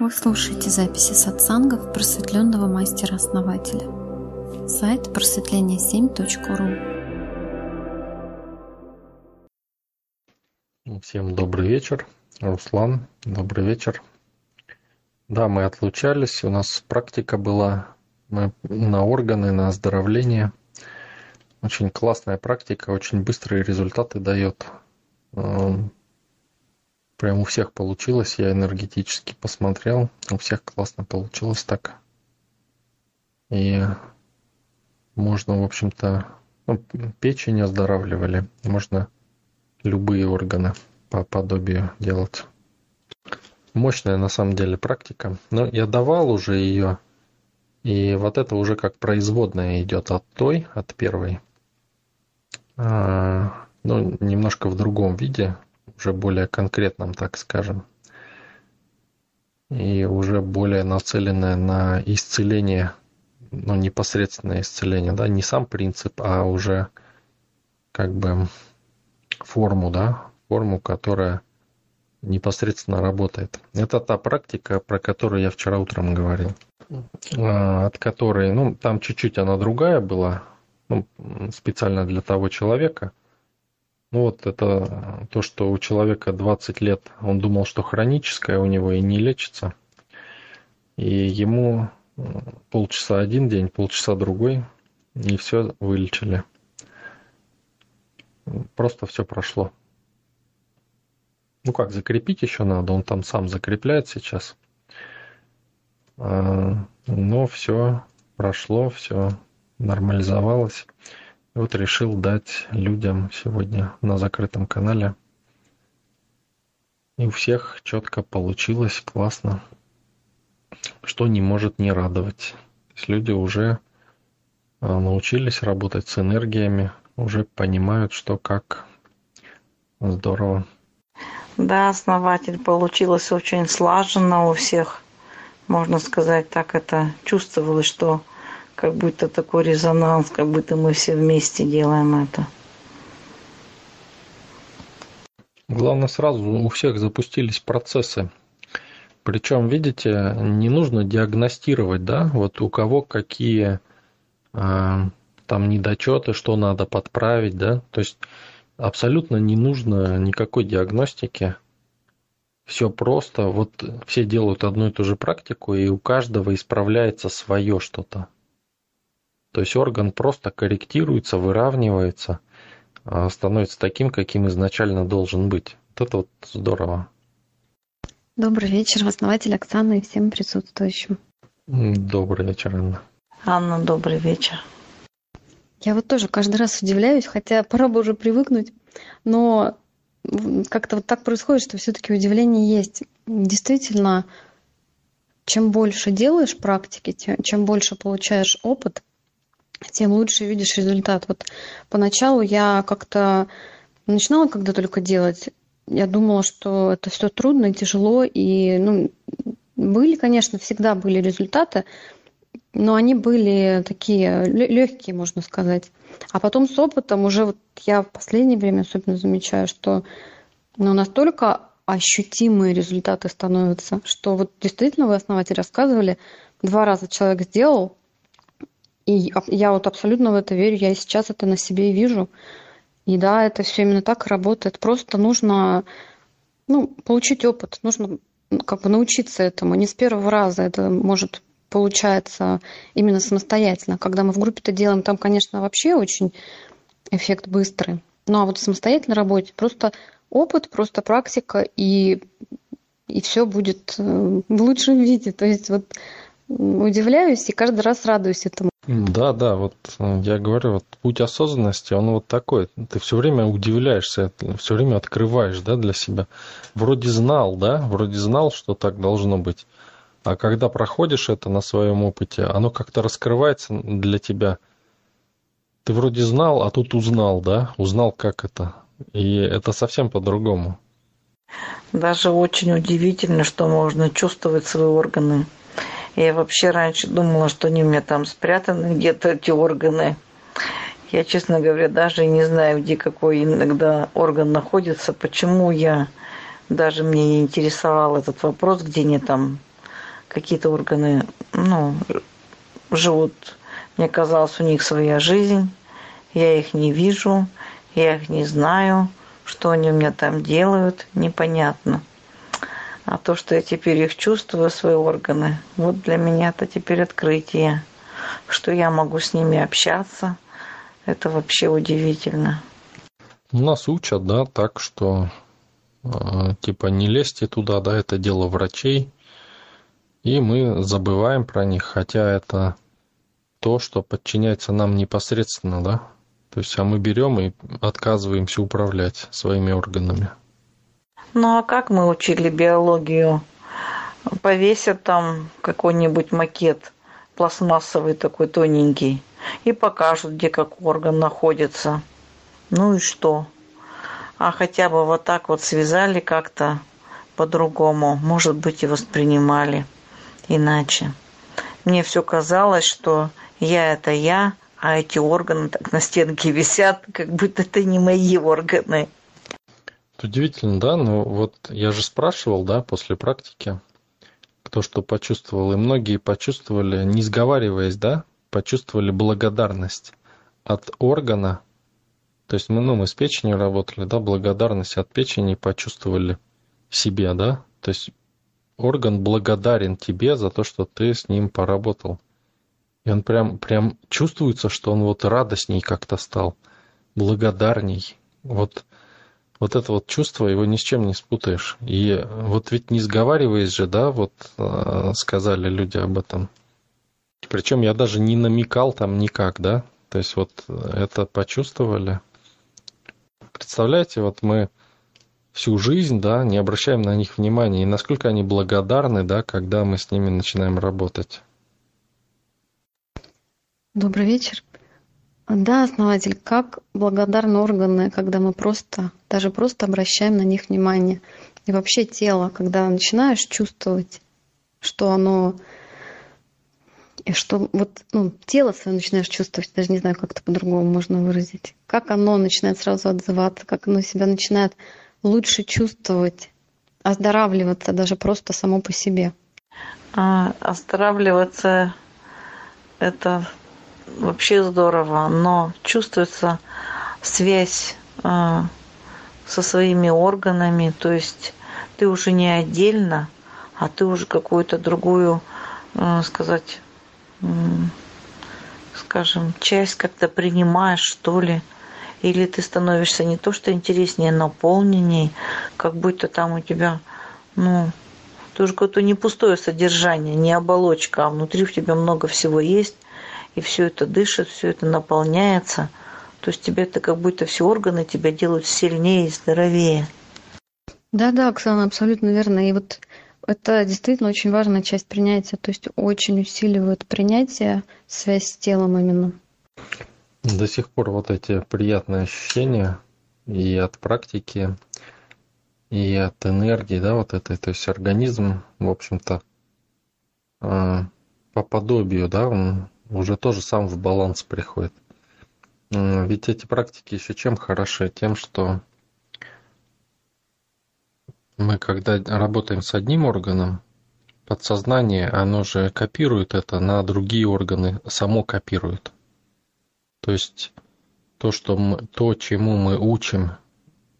Вы слушаете записи сатсангов просветленного мастера-основателя. Сайт просветление7.ру Всем добрый вечер. Руслан, добрый вечер. Да, мы отлучались, у нас практика была мы на органы, на оздоровление. Очень классная практика, очень быстрые результаты дает. Прям у всех получилось, я энергетически посмотрел, у всех классно получилось так. И можно, в общем-то, ну, печень оздоравливали, можно любые органы по подобию делать. Мощная на самом деле практика. Но я давал уже ее, и вот это уже как производная идет от той, от первой. А, ну, немножко в другом виде, уже более конкретном, так скажем. И уже более нацеленное на исцеление, ну, непосредственное исцеление, да, не сам принцип, а уже как бы форму, да, форму, которая непосредственно работает. Это та практика, про которую я вчера утром говорил, а, от которой, ну, там чуть-чуть она другая была, ну, специально для того человека, ну вот это то, что у человека 20 лет, он думал, что хроническое у него и не лечится. И ему полчаса один день, полчаса другой, и все вылечили. Просто все прошло. Ну как, закрепить еще надо, он там сам закрепляет сейчас. А, но все прошло, все нормализовалось. Вот решил дать людям сегодня на закрытом канале. И у всех четко получилось, классно. Что не может не радовать. То есть люди уже а, научились работать с энергиями, уже понимают, что как. Здорово. Да, основатель, получилось очень слаженно у всех. Можно сказать, так это чувствовалось, что как будто такой резонанс, как будто мы все вместе делаем это. Главное, сразу у всех запустились процессы. Причем, видите, не нужно диагностировать, да, вот у кого какие э, там недочеты, что надо подправить, да. То есть абсолютно не нужно никакой диагностики. Все просто, вот все делают одну и ту же практику, и у каждого исправляется свое что-то. То есть орган просто корректируется, выравнивается, а, становится таким, каким изначально должен быть. Вот это вот здорово. Добрый вечер, основатель Оксана и всем присутствующим. Добрый вечер, Анна. Анна, добрый вечер. Я вот тоже каждый раз удивляюсь, хотя пора бы уже привыкнуть, но как-то вот так происходит, что все-таки удивление есть. Действительно, чем больше делаешь практики, чем больше получаешь опыт, тем лучше видишь результат. Вот поначалу я как-то начинала когда только делать, я думала, что это все трудно и тяжело, и ну, были, конечно, всегда были результаты, но они были такие легкие, можно сказать. А потом с опытом уже вот я в последнее время особенно замечаю, что ну, настолько ощутимые результаты становятся, что вот действительно вы, основатель, рассказывали, два раза человек сделал, и я вот абсолютно в это верю, я и сейчас это на себе вижу. И да, это все именно так работает. Просто нужно ну, получить опыт, нужно как бы научиться этому. Не с первого раза это может получается именно самостоятельно. Когда мы в группе это делаем, там, конечно, вообще очень эффект быстрый. Ну а вот в самостоятельной работе просто опыт, просто практика, и, и все будет э, в лучшем виде. То есть вот удивляюсь и каждый раз радуюсь этому. Да, да, вот э, я говорю, вот путь осознанности, он вот такой. Ты все время удивляешься, все время открываешь, да, для себя. Вроде знал, да, вроде знал, что так должно быть. А когда проходишь это на своем опыте, оно как-то раскрывается для тебя. Ты вроде знал, а тут узнал, да, узнал, как это. И это совсем по-другому. Даже очень удивительно, что можно чувствовать свои органы я вообще раньше думала, что они у меня там спрятаны где-то, эти органы. Я, честно говоря, даже не знаю, где какой иногда орган находится, почему я даже мне не интересовал этот вопрос, где они там какие-то органы, ну, живут, мне казалось, у них своя жизнь, я их не вижу, я их не знаю, что они у меня там делают, непонятно. А то, что я теперь их чувствую, свои органы, вот для меня это теперь открытие, что я могу с ними общаться, это вообще удивительно. Нас учат, да, так что э, типа не лезьте туда, да, это дело врачей, и мы забываем про них, хотя это то, что подчиняется нам непосредственно, да. То есть, а мы берем и отказываемся управлять своими органами. Ну а как мы учили биологию? Повесят там какой-нибудь макет пластмассовый такой тоненький и покажут, где как орган находится. Ну и что? А хотя бы вот так вот связали как-то по-другому, может быть, и воспринимали иначе. Мне все казалось, что я это я, а эти органы так на стенке висят, как будто это не мои органы. Удивительно, да? Ну вот я же спрашивал, да, после практики, кто что почувствовал. И многие почувствовали, не сговариваясь, да, почувствовали благодарность от органа. То есть мы, ну, мы с печенью работали, да, благодарность от печени почувствовали себе, да. То есть орган благодарен тебе за то, что ты с ним поработал. И он прям, прям чувствуется, что он вот радостней как-то стал, благодарней. Вот вот это вот чувство, его ни с чем не спутаешь. И вот ведь не сговариваясь же, да, вот э, сказали люди об этом. Причем я даже не намекал там никак, да. То есть вот это почувствовали. Представляете, вот мы всю жизнь, да, не обращаем на них внимания, и насколько они благодарны, да, когда мы с ними начинаем работать. Добрый вечер. Да, основатель, как благодарны органы, когда мы просто, даже просто обращаем на них внимание. И вообще тело, когда начинаешь чувствовать, что оно что вот ну, тело свое начинаешь чувствовать, даже не знаю, как это по-другому можно выразить. Как оно начинает сразу отзываться, как оно себя начинает лучше чувствовать, оздоравливаться даже просто само по себе. А, оздоравливаться это вообще здорово, но чувствуется связь э, со своими органами, то есть ты уже не отдельно, а ты уже какую-то другую, э, сказать, э, скажем, часть как-то принимаешь, что ли, или ты становишься не то что интереснее, наполненней, как будто там у тебя, ну, ты уже какое-то не пустое содержание, не оболочка, а внутри у тебя много всего есть, и все это дышит, все это наполняется. То есть тебе это как будто все органы тебя делают сильнее и здоровее. Да, да, Оксана, абсолютно верно. И вот это действительно очень важная часть принятия, то есть очень усиливает принятие, связь с телом именно. До сих пор вот эти приятные ощущения и от практики, и от энергии, да, вот этой, то есть организм, в общем-то, а, по подобию, да, он уже тоже сам в баланс приходит. Ведь эти практики еще чем хороши? Тем, что мы когда работаем с одним органом, подсознание, оно же копирует это на другие органы, само копирует. То есть то, что мы, то, чему мы учим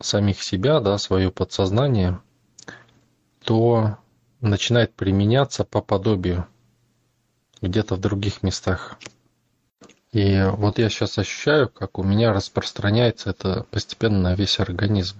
самих себя, да, свое подсознание, то начинает применяться по подобию где-то в других местах. И вот я сейчас ощущаю, как у меня распространяется это постепенно на весь организм.